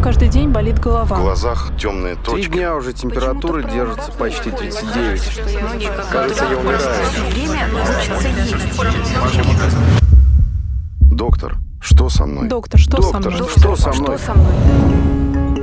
каждый день болит голова. В глазах темные точки. Три дня уже температура держится почти 39. Кажется, я умираю. Доктор, что со мной? Доктор, что со Доктор, мной? что со мной?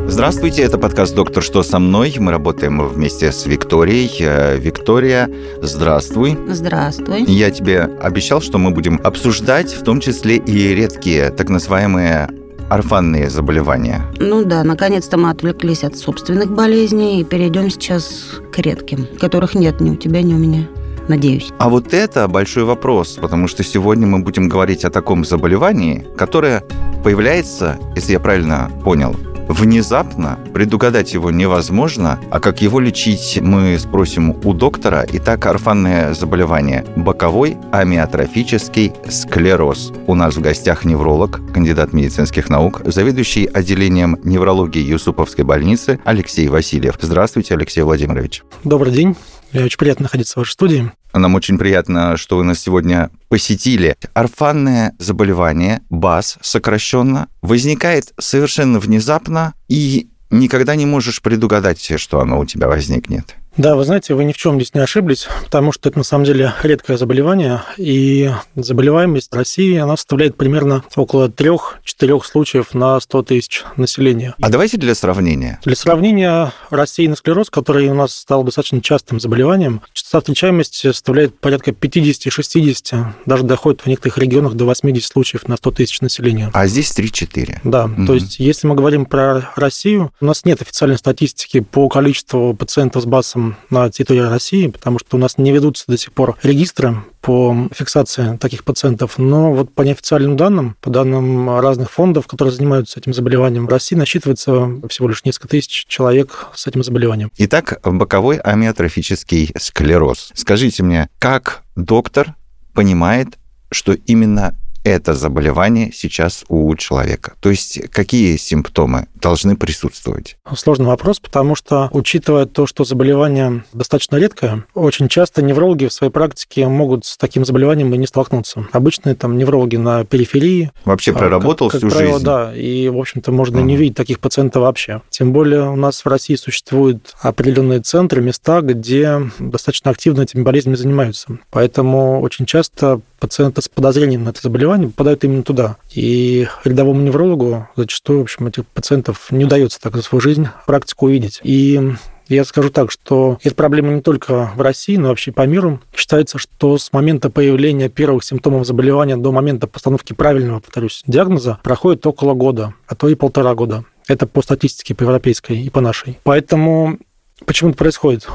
Здравствуйте, это подкаст «Доктор, что со мной?». Мы работаем вместе с Викторией. Э, Виктория, здравствуй. Здравствуй. Я тебе обещал, что мы будем обсуждать в том числе и редкие так называемые орфанные заболевания. Ну да, наконец-то мы отвлеклись от собственных болезней и перейдем сейчас к редким, которых нет ни у тебя, ни у меня. Надеюсь. А вот это большой вопрос, потому что сегодня мы будем говорить о таком заболевании, которое появляется, если я правильно понял, внезапно, предугадать его невозможно, а как его лечить мы спросим у доктора. Итак, орфанное заболевание – боковой амиотрофический склероз. У нас в гостях невролог, кандидат медицинских наук, заведующий отделением неврологии Юсуповской больницы Алексей Васильев. Здравствуйте, Алексей Владимирович. Добрый день. Мне очень приятно находиться в вашей студии. Нам очень приятно, что вы нас сегодня посетили. Орфанное заболевание, БАС сокращенно, возникает совершенно внезапно и никогда не можешь предугадать, что оно у тебя возникнет. Да, вы знаете, вы ни в чем здесь не ошиблись, потому что это на самом деле редкое заболевание, и заболеваемость России, она составляет примерно около 3-4 случаев на 100 тысяч населения. А давайте для сравнения. Для сравнения, рассеянный склероз, который у нас стал достаточно частым заболеванием, частота встречаемости составляет порядка 50-60, даже доходит в некоторых регионах до 80 случаев на 100 тысяч населения. А здесь 3-4. Да, Мгм. то есть если мы говорим про Россию, у нас нет официальной статистики по количеству пациентов с БАСом на территории России, потому что у нас не ведутся до сих пор регистры по фиксации таких пациентов. Но вот по неофициальным данным, по данным разных фондов, которые занимаются этим заболеванием, в России насчитывается всего лишь несколько тысяч человек с этим заболеванием. Итак, боковой амиотрофический склероз. Скажите мне, как доктор понимает, что именно это заболевание сейчас у человека? То есть какие симптомы должны присутствовать? Сложный вопрос, потому что, учитывая то, что заболевание достаточно редкое, очень часто неврологи в своей практике могут с таким заболеванием и не столкнуться. Обычные там неврологи на периферии. Вообще а, проработал как, всю как правило, жизнь? Да, и, в общем-то, можно Мгм. не видеть таких пациентов вообще. Тем более у нас в России существуют определенные центры, места, где достаточно активно этими болезнями занимаются. Поэтому очень часто пациенты с подозрением на это заболевание попадают именно туда. И рядовому неврологу зачастую, в общем, этих пациентов не удается так за свою жизнь практику увидеть. И я скажу так, что эта проблема не только в России, но вообще по миру. Считается, что с момента появления первых симптомов заболевания до момента постановки правильного, повторюсь, диагноза проходит около года, а то и полтора года. Это по статистике, по европейской и по нашей. Поэтому почему это происходит?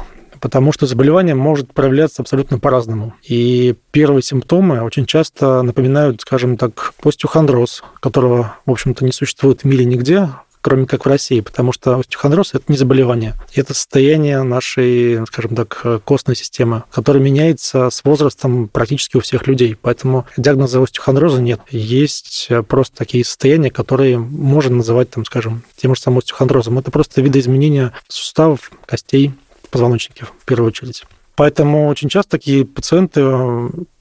Потому что заболевание может проявляться абсолютно по-разному. И первые симптомы очень часто напоминают, скажем так, остеохондроз, которого, в общем-то, не существует в мире нигде, кроме как в России, потому что остеохондроз – это не заболевание. Это состояние нашей, скажем так, костной системы, которое меняется с возрастом практически у всех людей. Поэтому диагноза остеохондроза нет. Есть просто такие состояния, которые можно называть, там, скажем, тем же самым остеохондрозом. Это просто видоизменения суставов, костей, позвоночнике в первую очередь. Поэтому очень часто такие пациенты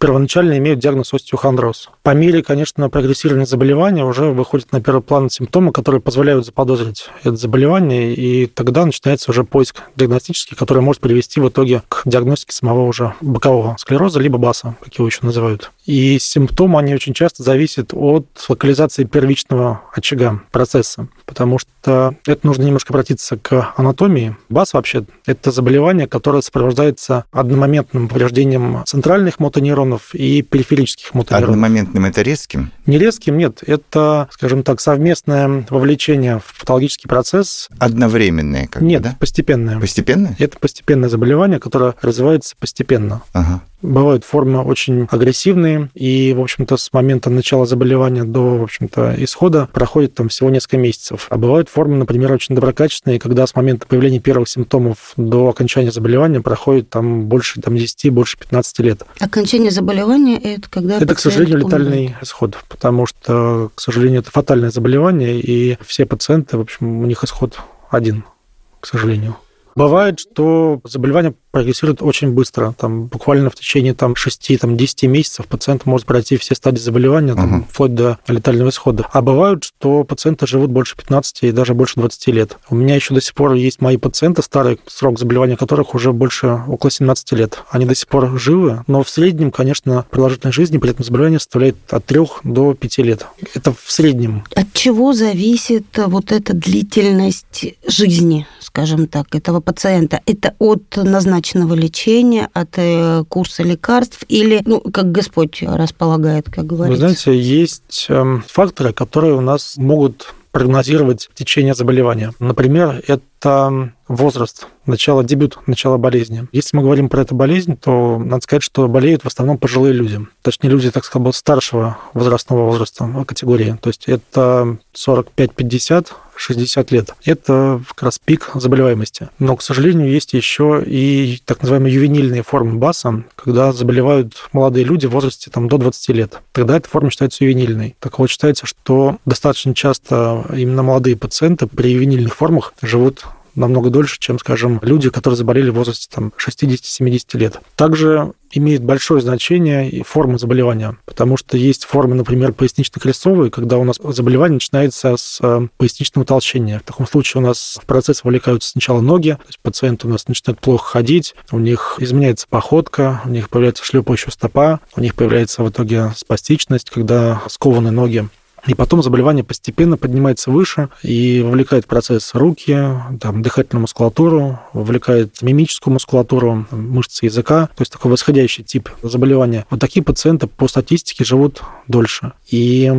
первоначально имеют диагноз остеохондроз. По мере, конечно, прогрессирования заболевания уже выходят на первый план симптомы, которые позволяют заподозрить это заболевание, и тогда начинается уже поиск диагностический, который может привести в итоге к диагностике самого уже бокового склероза, либо БАСа, как его еще называют. И симптомы, они очень часто зависят от локализации первичного очага процесса, потому что это нужно немножко обратиться к анатомии. БАС вообще – это заболевание, которое сопровождается одномоментным повреждением центральных мотонейронов и периферических мотонейронов. Одномоментным это резким? Не резким, нет. Это, скажем так, совместное вовлечение в патологический процесс. Одновременное, как Нет, бы, да? постепенное. Постепенно? Это постепенное заболевание, которое развивается постепенно. Ага. Бывают формы очень агрессивные, и, в общем-то, с момента начала заболевания до, в общем-то, исхода проходит там всего несколько месяцев. А бывают формы, например, очень доброкачественные, когда с момента появления первых симптомов до окончания заболевания проходит там больше там, 10, больше 15 лет. Окончание заболевания – это когда Это, к сожалению, умирает. летальный исход, потому что, к сожалению, это фатальное заболевание, и все пациенты, в общем, у них исход один, к сожалению. Бывает, что заболевание прогрессирует очень быстро. Там, буквально в течение там, 6-10 месяцев пациент может пройти все стадии заболевания, там, Мгм. вплоть до летального исхода. А бывают, что пациенты живут больше 15 и даже больше 20 лет. У меня еще до сих пор есть мои пациенты, старый срок заболевания которых уже больше около 17 лет. Они до сих пор живы, но в среднем, конечно, продолжительность жизни при этом заболевании составляет от 3 до 5 лет. Это в среднем. От чего зависит э, вот эта длительность жизни, скажем так, этого пациента? Это от назначенного лечения, от э, курса лекарств или, ну, как Господь располагает, как Вы говорится? знаете, есть эм, факторы, которые у нас могут прогнозировать течение заболевания. Например, это возраст, начало, дебют, начало болезни. Если мы говорим про эту болезнь, то надо сказать, что болеют в основном пожилые люди. Точнее, люди, так сказать, старшего возрастного возраста ну, категории. То есть это 45-50, 60 лет. Это как раз пик заболеваемости. Но, к сожалению, есть еще и так называемые ювенильные формы БАСа, когда заболевают молодые люди в возрасте там, до 20 лет. Тогда эта форма считается ювенильной. Так вот, считается, что достаточно часто именно молодые пациенты при ювенильных формах живут намного дольше, чем, скажем, люди, которые заболели в возрасте там, 60-70 лет. Также имеет большое значение и форма заболевания, потому что есть формы, например, пояснично-крестцовые, когда у нас заболевание начинается с э, поясничного утолщения. В таком случае у нас в процесс вовлекаются сначала ноги, то есть пациент у нас начинает плохо ходить, у них изменяется походка, у них появляется шлепающая стопа, у них появляется в итоге спастичность, когда скованы ноги. И потом заболевание постепенно поднимается выше и вовлекает в процесс руки, там, дыхательную мускулатуру, вовлекает мимическую мускулатуру, мышцы языка, то есть такой восходящий тип заболевания. Вот такие пациенты по статистике живут дольше. И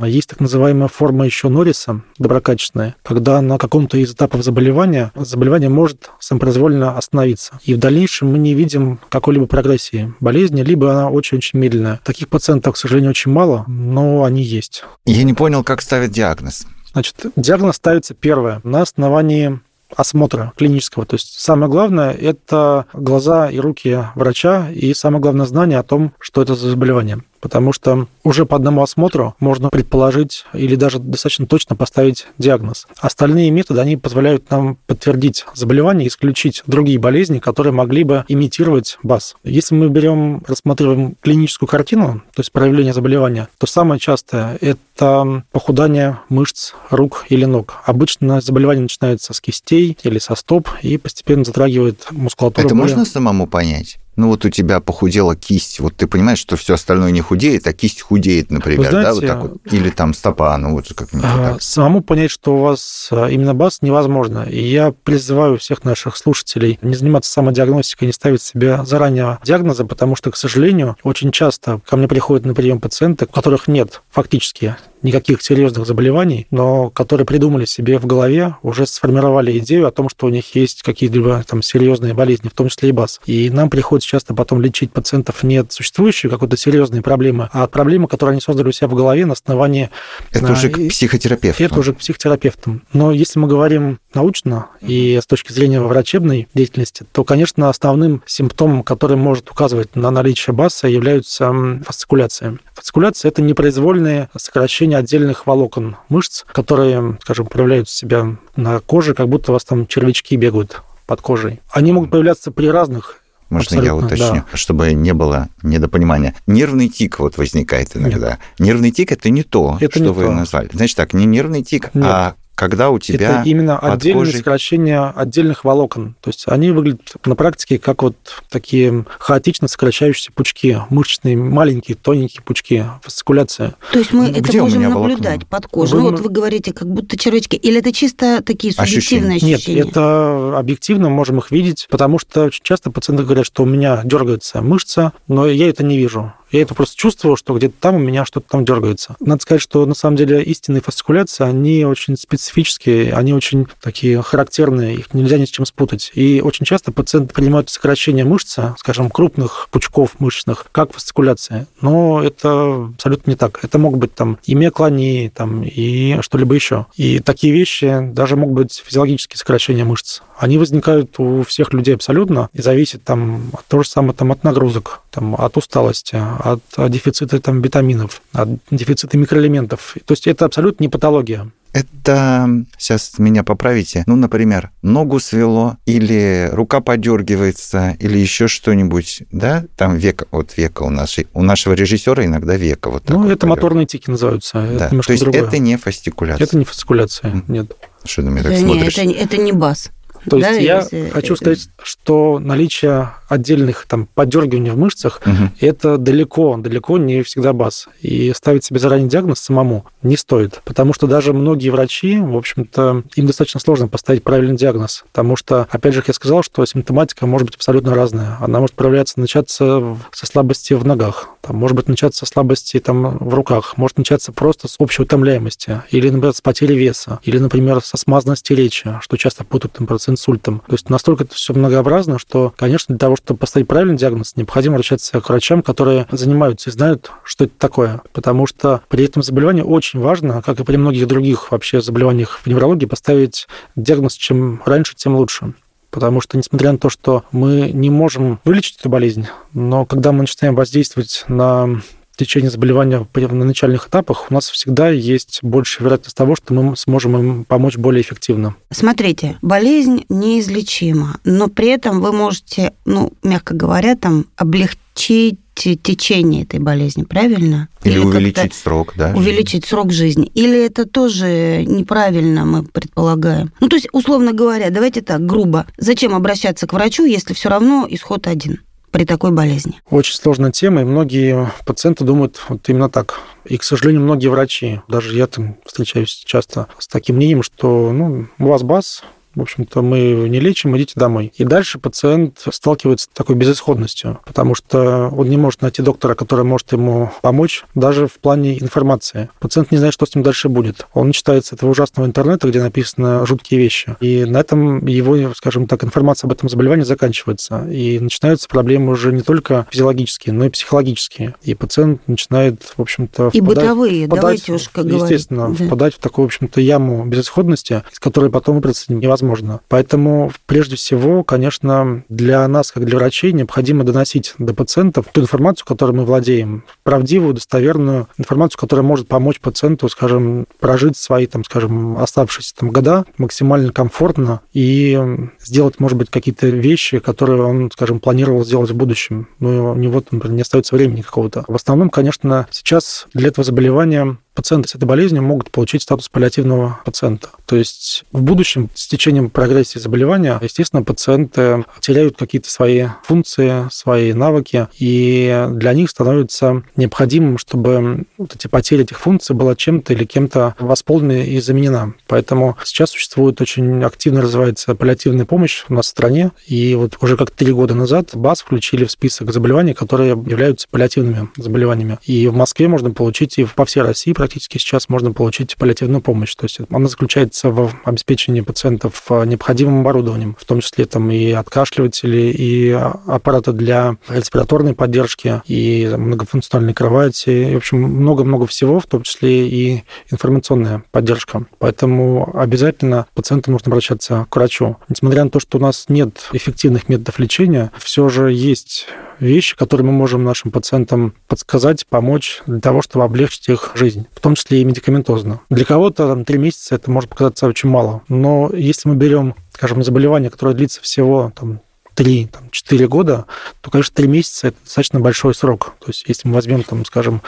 есть так называемая форма еще Норриса, доброкачественная, когда на каком-то из этапов заболевания заболевание может самопроизвольно остановиться. И в дальнейшем мы не видим какой-либо прогрессии болезни, либо она очень-очень медленная. Таких пациентов, к сожалению, очень мало, но они есть. Я не понял, как ставят диагноз. Значит, диагноз ставится первое на основании осмотра клинического. То есть самое главное – это глаза и руки врача, и самое главное знание о том, что это за заболевание. Потому что уже по одному осмотру можно предположить или даже достаточно точно поставить диагноз. Остальные методы, они позволяют нам подтвердить заболевание, исключить другие болезни, которые могли бы имитировать БАС. Если мы берем, рассматриваем клиническую картину, то есть проявление заболевания, то самое частое – это похудание мышц рук или ног. Обычно заболевание начинается с кистей или со стоп и постепенно затрагивает мускулатуру. Это более- можно самому понять? Ну вот у тебя похудела кисть, вот ты понимаешь, что все остальное не худеет, а кисть худеет, например, Вы да, вот знаете, так вот. Или там стопа, ну вот как-нибудь вот А, так. Самому понять, что у вас а, именно БАС, невозможно. И я призываю всех наших слушателей не заниматься самодиагностикой, не ставить себе заранее диагнозы, потому что, к сожалению, очень часто ко мне приходят на прием пациенты, у которых нет фактически никаких серьезных заболеваний, но которые придумали себе в голове, уже сформировали идею о том, что у них есть какие-либо там серьезные болезни, в том числе и БАС. И нам приходится часто потом лечить пациентов не от существующей какой-то серьезной проблемы, а от проблемы, которую они создали у себя в голове на основании Это а, уже к психотерапевту. это уже к психотерапевтам. Но если мы говорим научно и с точки зрения врачебной деятельности, то, конечно, основным симптомом, который может указывать на наличие БАСа, являются фасцикуляции. Фасцикуляция – это непроизвольное сокращение отдельных волокон мышц, которые, скажем, проявляют себя на коже, как будто у вас там червячки бегают под кожей. Они могут появляться при разных Можно я Абсолютно, уточню, чтобы не было недопонимания. Нервный тик вот возникает иногда. Нервный тик это не то, Это что не вы то. назвали. Значит так, не нервный тик, Нет. а когда у тебя Это именно под отдельное кожей- сокращение отдельных волокон. То есть они выглядят на практике как вот такие хаотично сокращающиеся пучки, мышечные, маленькие, тоненькие пучки, фасцикуляция. То есть мы Где это можем наблюдать под кожей. Вы Ну, вот вы говорите, как будто червячки. Или это чисто такие субъективные Нет, ощущения? это объективно можем их видеть, потому что очень часто пациенты говорят, что у меня дергается мышца, но я это не вижу. Я это просто чувствовал, что где-то там у меня что-то там дергается. Надо сказать, что на самом деле истинные фасцикуляции, они очень специфические, они очень такие характерные, их нельзя ни с чем спутать. И очень часто пациенты принимают сокращение мышцы, скажем, крупных пучков мышечных, как фасцикуляция. Но это абсолютно не так. Это могут быть там и миоклонии, там, и что-либо еще. И такие вещи даже могут быть физиологические сокращения мышц. Они возникают у всех людей абсолютно и зависят там того же самого там, от нагрузок, там, от усталости, от дефицита там, витаминов, от дефицита микроэлементов. То есть это абсолютно не патология. Это, сейчас меня поправите, ну, например, ногу свело, или рука подергивается, или еще что-нибудь, да? Там века, вот века у нашей, у нашего режиссера иногда века вот так Ну, вот это подёргивает. моторные тики называются. Да. Это То есть другое. это не фастикуляция. Это не фасцикуляция, Мгм. нет. Что ты на меня так Да смотришь? это, это не бас. То Да, есть я если- хочу сказать, что наличие отдельных там подергиваний в мышцах Мгм. это далеко, далеко не всегда бас. И ставить себе заранее диагноз самому не стоит. Потому что даже многие врачи, в общем-то, им достаточно сложно поставить правильный диагноз. Потому что, опять же, как я сказал, что симптоматика может быть абсолютно разная. Она может проявляться, начаться со слабости в ногах, там, может быть, начаться со слабости там, в руках, может начаться просто с общей утомляемости, или, например, с потери веса, или, например, со смазанности речи, что часто путают, например, с инсультом. То есть настолько это все многообразно, что, конечно, для того, чтобы поставить правильный диагноз, необходимо обращаться к врачам, которые занимаются и знают, что это такое. Потому что при этом заболевании очень важно, как и при многих других вообще заболеваниях в неврологии, поставить диагноз чем раньше, тем лучше. Потому что, несмотря на то, что мы не можем вылечить эту болезнь, но когда мы начинаем воздействовать на течение заболевания на начальных этапах, у нас всегда есть большая вероятность того, что мы сможем им помочь более эффективно. Смотрите, болезнь неизлечима, но при этом вы можете, ну, мягко говоря, там облегчить течение этой болезни, правильно? Или как-то увеличить срок, да? увеличить срок жизни. Или это тоже неправильно, мы предполагаем. Ну, то есть, условно говоря, давайте так, грубо. Зачем обращаться к врачу, если все равно исход один при такой болезни? Очень сложная тема, и многие пациенты думают вот именно так. И, к сожалению, многие врачи, даже я там встречаюсь часто с таким мнением, что ну, у вас БАС, в общем-то, мы не лечим, идите домой. И дальше пациент сталкивается с такой безысходностью, потому что он не может найти доктора, который может ему помочь, даже в плане информации. Пациент не знает, что с ним дальше будет. Он читает с этого ужасного интернета, где написаны жуткие вещи. И на этом его, скажем так, информация об этом заболевании заканчивается. И начинаются проблемы уже не только физиологические, но и психологические. И пациент начинает, в общем-то, И впадать- бытовые, впадать, давайте уж как говорить. естественно, Да. впадать в такую, в общем-то, яму безысходности, из которой потом выбраться невозможно. Поэтому, прежде всего, конечно, для нас, как для врачей, необходимо доносить до пациентов ту информацию, которой мы владеем, правдивую, достоверную информацию, которая может помочь пациенту, скажем, прожить свои, там, скажем, оставшиеся там года максимально комфортно и сделать, может быть, какие-то вещи, которые он, скажем, планировал сделать в будущем. Но у него, например, не остается времени какого-то. В основном, конечно, сейчас для этого заболевания пациенты с этой болезнью могут получить статус паллиативного пациента. То есть в будущем с течением прогрессии заболевания, естественно, пациенты теряют какие-то свои функции, свои навыки, и для них становится необходимым, чтобы вот эти потери этих функций была чем-то или кем-то восполнена и заменена. Поэтому сейчас существует очень активно развивается паллиативная помощь у нас в стране, и вот уже как три года назад БАС включили в список заболеваний, которые являются паллиативными заболеваниями. И в Москве можно получить, и по всей России практически сейчас можно получить паллиативную помощь. То есть она заключается в обеспечении пациентов э, необходимым оборудованием, в том числе там и откашливатели, и аппараты для респираторной поддержки, и многофункциональные кровати, и, в общем, много-много всего, в том числе и информационная поддержка. Поэтому обязательно пациентам нужно обращаться к врачу. Несмотря на то, что у нас нет эффективных методов лечения, все же есть вещи, которые мы можем нашим пациентам подсказать, помочь для того, чтобы облегчить их жизнь, в том числе и медикаментозно. Для кого-то там, 3 месяца это может показаться очень мало, но если мы берем, скажем, заболевание, которое длится всего там, 3-4 года, то, конечно, 3 месяца – это достаточно большой срок. То есть если мы возьмем, там, скажем,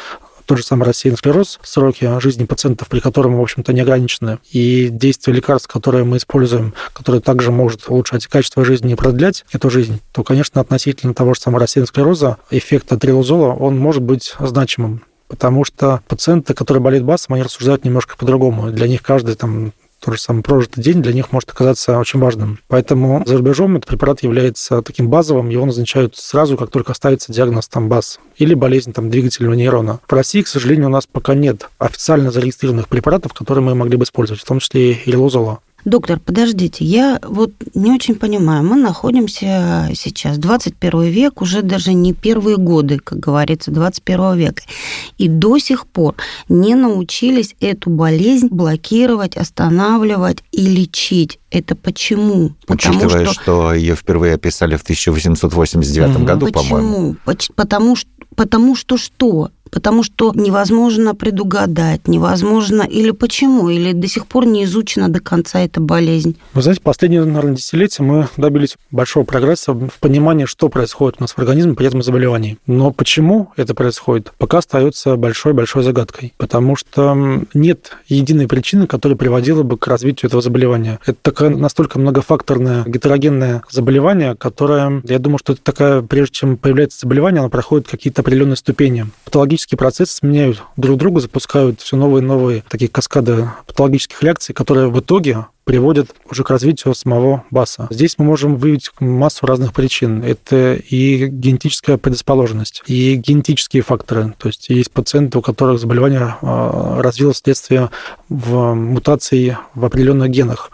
тот же самый рассеянный склероз, сроки жизни пациентов, при котором, в общем-то, не ограничены, и действие лекарств, которые мы используем, которые также может улучшать качество жизни и продлять эту жизнь, то, конечно, относительно того же самого рассеянного склероза эффект от трилозола, он может быть значимым. Потому что пациенты, которые болеют БАСом, они рассуждают немножко по-другому. Для них каждый там тот же самый прожитый день для них может оказаться очень важным. Поэтому за рубежом этот препарат является таким базовым, его назначают сразу, как только ставится диагноз там БАС или болезнь там, двигательного нейрона. В России, к сожалению, у нас пока нет официально зарегистрированных препаратов, которые мы могли бы использовать, в том числе и рилозола. Доктор, подождите, я вот не очень понимаю. Мы находимся сейчас, 21 век, уже даже не первые годы, как говорится, 21 века. И до сих пор не научились эту болезнь блокировать, останавливать и лечить. Это почему? Учитывая, что... ее впервые описали в 1889 Мгм. году, по-моему. Почему? Поч- Потому что Потому что что? Потому что невозможно предугадать, невозможно... Или почему? Или до сих пор не изучена до конца эта болезнь? Вы знаете, последние, наверное, десятилетия мы добились большого прогресса в понимании, что происходит у нас в организме при этом заболевании. Но почему это происходит, пока остается большой-большой загадкой. Потому что нет единой причины, которая приводила бы к развитию этого заболевания. Это такое настолько многофакторное, гетерогенное заболевание, которое, я думаю, что это такая, прежде чем появляется заболевание, оно проходит какие-то определенные ступени. Патологические патологические процессы сменяют друг друга, запускают все новые и новые такие каскады патологических реакций, которые в итоге приводит уже к развитию самого БАСа. Здесь мы можем выявить массу разных причин. Это и генетическая предрасположенность, и генетические факторы. То есть есть пациенты, у которых заболевание а, развилось вследствие в мутации в определенных генах.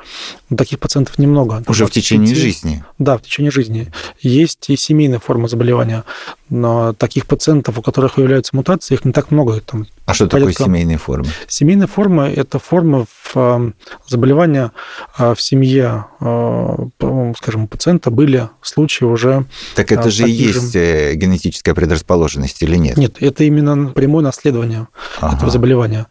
Таких пациентов немного. Уже в течение жизни? Да, в течение жизни. Есть и семейная форма заболевания. Но таких пациентов, у которых выявляются мутации, их не так много. Там а что порядка... такое семейная форма? Семейная форма – это форма в заболевания в семье, скажем, у пациента были случаи уже... Так это же и есть же... генетическая предрасположенность или нет? Нет, это именно прямое наследование ага. этого заболевания.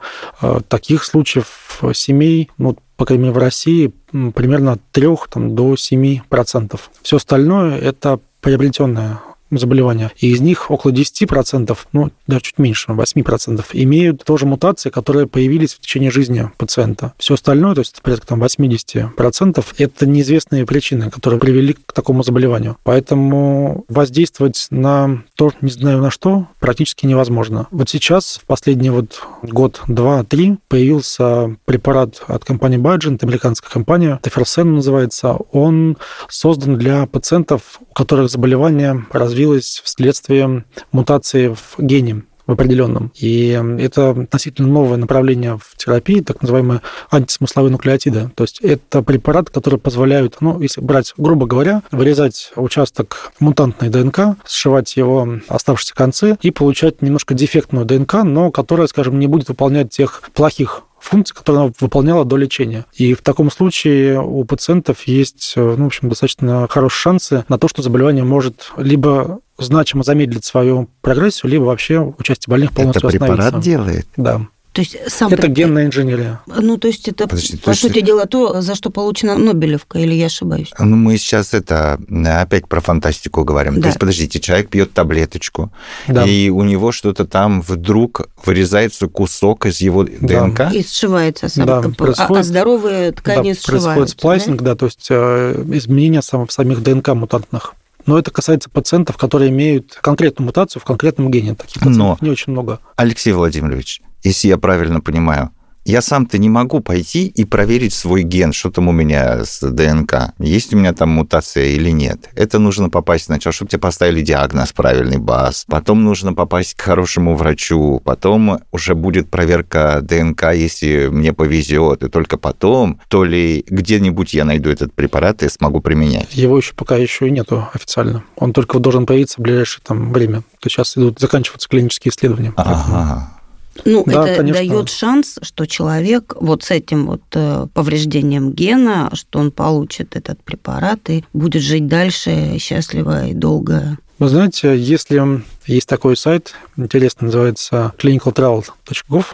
Таких случаев семей, ну, по крайней мере, в России примерно от 3 там, до 7%. Все остальное – это приобретенное заболевания. И из них около 10%, ну, даже чуть меньше, 8%, имеют тоже мутации, которые появились в течение жизни пациента. Все остальное, то есть порядка там 80%, это неизвестные причины, которые привели к такому заболеванию. Поэтому воздействовать на то, не знаю на что, практически невозможно. Вот сейчас, в последний вот год, два, три, появился препарат от компании Biogen, американская компания, Теферсен называется. Он создан для пациентов, у которых заболевание развито развилась вследствие мутации в гене в определенном. И это относительно новое направление в терапии, так называемые антисмысловые нуклеотиды. То есть это препарат, который позволяет, ну, если брать, грубо говоря, вырезать участок мутантной ДНК, сшивать его оставшиеся концы и получать немножко дефектную ДНК, но которая, скажем, не будет выполнять тех плохих функции, которые она выполняла до лечения. И в таком случае у пациентов есть, э, ну, в общем, достаточно хорошие шансы на то, что заболевание может либо значимо замедлить свою прогрессию, либо вообще участие больных полностью Это препарат делает? Да. То есть сам это генная инженерия. Ну, то есть это, Подожди, по сути есть... дела, то, за что получена Нобелевка, или я ошибаюсь? Ну, мы сейчас это опять про фантастику говорим. Да. То есть, подождите, человек пьет таблеточку, да. и у него что-то там вдруг вырезается кусок из его да. ДНК? И сшивается сам. Да, происходит, а, а здоровые ткани да, сшиваются. Происходит сплайсинг, да, да то есть э, изменение сам, самих ДНК мутантных. Но это касается пациентов, которые имеют конкретную мутацию в конкретном гене. Таких пациентов Но, не очень много. Алексей Владимирович, если я правильно понимаю, я сам-то не могу пойти и проверить свой ген, что там у меня с ДНК, есть у меня там мутация или нет. Это нужно попасть сначала, чтобы тебе поставили диагноз правильный БАС, потом нужно попасть к хорошему врачу, потом уже будет проверка ДНК, если мне повезет, и только потом, то ли где-нибудь я найду этот препарат и смогу применять. Его еще пока еще и нету официально. Он только должен появиться в ближайшее там время. То есть сейчас идут заканчиваться клинические исследования. Ага. Ну, да, это конечно. дает шанс, что человек вот с этим вот э, повреждением гена, что он получит этот препарат и будет жить дальше счастливо и долго. Вы знаете, если есть такой сайт, интересно, называется clinicaltrial.gov,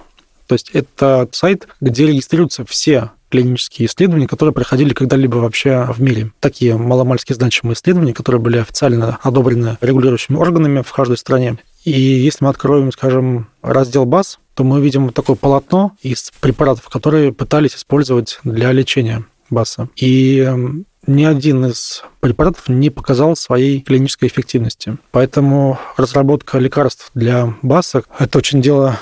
то есть это сайт, где регистрируются все клинические исследования, которые проходили когда-либо вообще в мире. Такие маломальски значимые исследования, которые были официально одобрены регулирующими органами в каждой стране. И если мы откроем, скажем, раздел БАС, то мы видим такое полотно из препаратов, которые пытались использовать для лечения БАСа. И эм, ни один из препаратов не показал своей клинической эффективности. Поэтому разработка лекарств для БАСа – это очень дело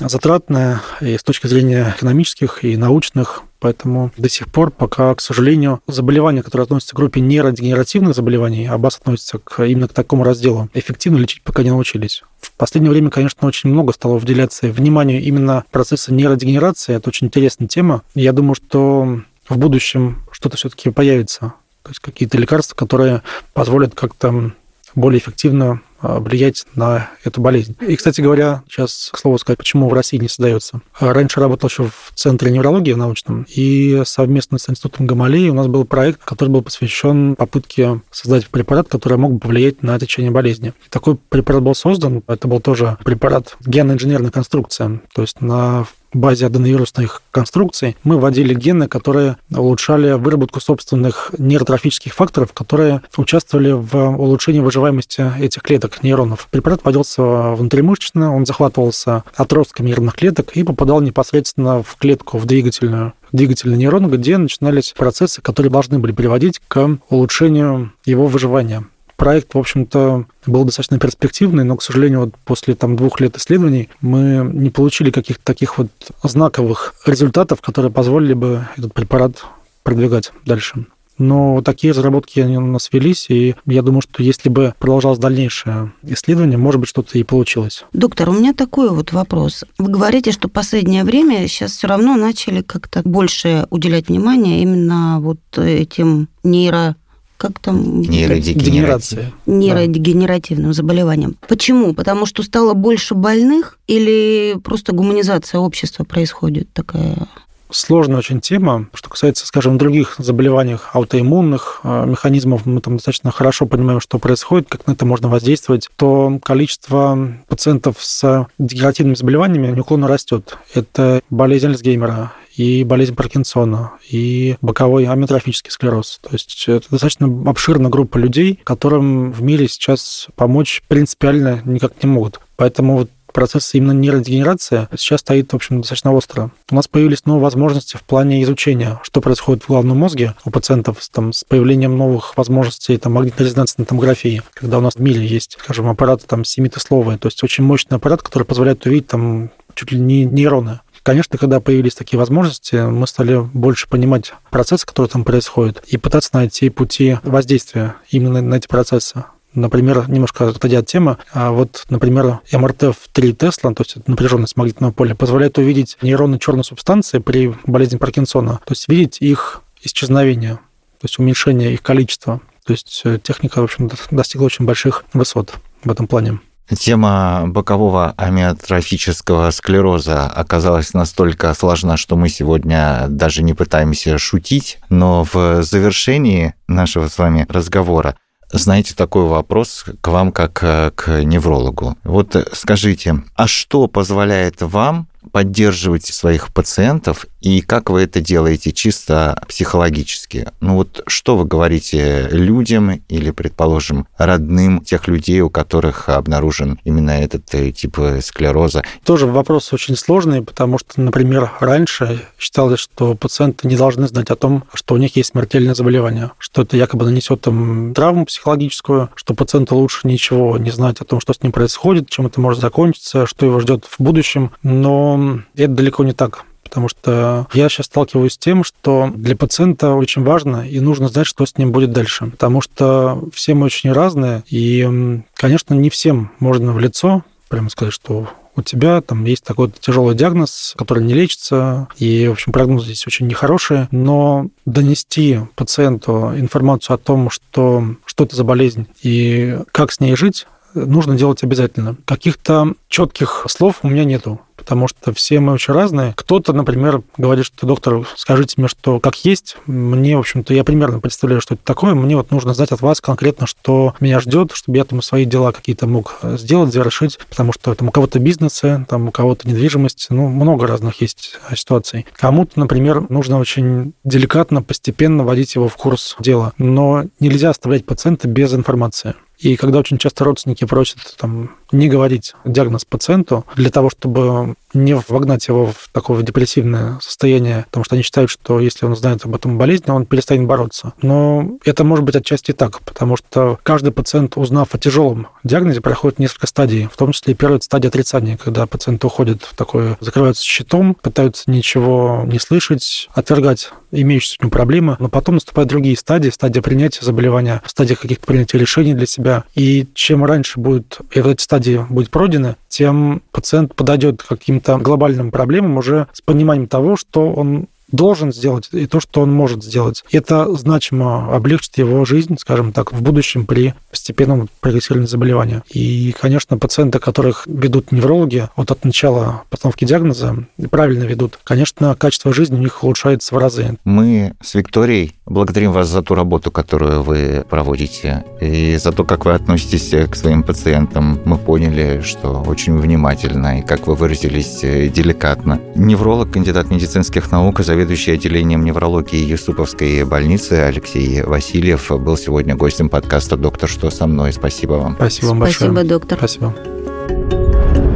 затратная и с точки зрения экономических и научных. Поэтому до сих пор пока, к сожалению, заболевания, которые относятся к группе нейродегенеративных заболеваний, а БАС относится к, именно к такому разделу, эффективно лечить пока не научились. В последнее время, конечно, очень много стало уделяться вниманию именно процесса нейродегенерации. Это очень интересная тема. Я думаю, что в будущем что-то все-таки появится. То есть какие-то лекарства, которые позволят как-то более эффективно влиять на эту болезнь. И, кстати говоря, сейчас, к слову сказать, почему в России не создается. Раньше работал еще в Центре неврологии научном, и совместно с Институтом Гамалеи у нас был проект, который был посвящен попытке создать препарат, который мог бы повлиять на течение болезни. Такой препарат был создан. Это был тоже препарат генно-инженерная конструкция, то есть на базе аденовирусных конструкций мы вводили гены, которые улучшали выработку собственных нейротрофических факторов, которые участвовали в улучшении выживаемости этих клеток, нейронов. Препарат вводился внутримышечно, он захватывался отростками нервных клеток и попадал непосредственно в клетку, в двигательную двигательный нейрон, где начинались процессы, которые должны были приводить к улучшению его выживания. Проект, в общем-то, был достаточно перспективный, но, к сожалению, вот после там, двух лет исследований мы не получили каких-то таких вот знаковых результатов, которые позволили бы этот препарат продвигать дальше. Но такие разработки они у нас велись, и я думаю, что если бы продолжалось дальнейшее исследование, может быть, что-то и получилось. Доктор, у меня такой вот вопрос. Вы говорите, что последнее время сейчас все равно начали как-то больше уделять внимание именно вот этим нейро как там... Нейродегенерация. Нейродегенеративным да. заболеваниям. Почему? Потому что стало больше больных или просто гуманизация общества происходит такая? сложная очень тема. Что касается, скажем, других заболеваний аутоиммунных э, механизмов, мы там достаточно хорошо понимаем, что происходит, как на это можно воздействовать, то количество пациентов с дегенеративными заболеваниями неуклонно растет. Это болезнь Альцгеймера, и болезнь Паркинсона, и боковой амиотрофический склероз. То есть это достаточно обширная группа людей, которым в мире сейчас помочь принципиально никак не могут. Поэтому вот процесс именно нейродегенерации сейчас стоит, в общем, достаточно остро. У нас появились новые возможности в плане изучения, что происходит в головном мозге у пациентов там, с появлением новых возможностей там, магнитно-резонансной томографии, когда у нас в мире есть, скажем, аппараты там семитословые, то есть очень мощный аппарат, который позволяет увидеть там чуть ли не нейроны. Конечно, когда появились такие возможности, мы стали больше понимать процессы, которые там происходят, и пытаться найти пути воздействия именно на эти процессы. Например, немножко отойдя от темы, а вот, например, МРТ в 3 Тесла, то есть напряженность магнитного поля, позволяет увидеть нейроны черной субстанции при болезни Паркинсона, то есть видеть их исчезновение, то есть уменьшение их количества. То есть э, техника, в общем, достигла очень больших высот в этом плане. Тема бокового амиотрофического склероза оказалась настолько сложна, что мы сегодня даже не пытаемся шутить, но в завершении нашего с вами разговора знаете, такой вопрос к вам как э, к неврологу. Вот скажите, а что позволяет вам поддерживаете своих пациентов и как вы это делаете чисто психологически? Ну вот что вы говорите людям или, предположим, родным тех людей, у которых обнаружен именно этот э, тип склероза? Тоже вопрос очень сложный, потому что, например, раньше считалось, что пациенты не должны знать о том, что у них есть смертельное заболевание, что это якобы нанесет им травму психологическую, что пациенту лучше ничего не знать о том, что с ним происходит, чем это может закончиться, что его ждет в будущем. Но это далеко не так. Потому что я сейчас сталкиваюсь с тем, что для пациента очень важно и нужно знать, что с ним будет дальше. Потому что все мы очень разные, и, конечно, не всем можно в лицо прямо сказать, что у тебя там есть такой тяжелый диагноз, который не лечится, и, в общем, прогнозы здесь очень нехорошие, но донести пациенту информацию о том, что, что это за болезнь и как с ней жить, нужно делать обязательно. Каких-то четких слов у меня нету потому что все мы очень разные. Кто-то, например, говорит, что доктор, скажите мне, что как есть. Мне, в общем-то, я примерно представляю, что это такое. Мне вот нужно знать от вас конкретно, что меня ждет, чтобы я там свои дела какие-то мог сделать, завершить, потому что там у кого-то бизнесы, там у кого-то недвижимость, ну, много разных есть ситуаций. Кому-то, например, нужно очень деликатно, постепенно вводить его в курс дела, но нельзя оставлять пациента без информации. И когда очень часто родственники просят там, не говорить диагноз пациенту для того, чтобы не вогнать его в такое депрессивное состояние, потому что они считают, что если он знает об этом болезни, он перестанет бороться. Но это может быть отчасти так, потому что каждый пациент, узнав о тяжелом диагнозе, проходит несколько стадий, в том числе и первая стадия отрицания, когда пациент уходит в такое, закрываются щитом, пытаются ничего не слышать, отвергать имеющиеся у него проблемы, но потом наступают другие стадии, стадия принятия заболевания, стадия каких-то принятия решений для себя. И чем раньше будет, эти стадии будет пройдены, тем пациент подойдет к каким-то глобальным проблемам уже с пониманием того, что он должен сделать, и то, что он может сделать. Это значимо облегчит его жизнь, скажем так, в будущем при постепенном прогрессировании заболевания. И, конечно, пациенты, которых ведут неврологи, вот от начала постановки диагноза, правильно ведут, конечно, качество жизни у них улучшается в разы. Мы с Викторией благодарим вас за ту работу, которую вы проводите, и за то, как вы относитесь к своим пациентам. Мы поняли, что очень внимательно, и, как вы выразились, деликатно. Невролог, кандидат медицинских наук, заведующий отделением неврологии Юсуповской больницы Алексей Васильев был сегодня гостем подкаста «Доктор, что со мной?». Спасибо вам. Спасибо вам большое. Спасибо, доктор. Спасибо.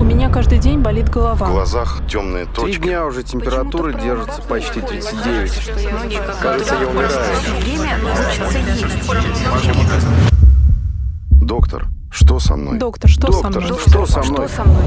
У меня каждый день болит голова. В глазах темные Три точки. дня уже температура держится почти 39. Кажется, я умираю. Доктор, что со мной? Доктор, что со Доктор, мной? что со мной? Что со мной?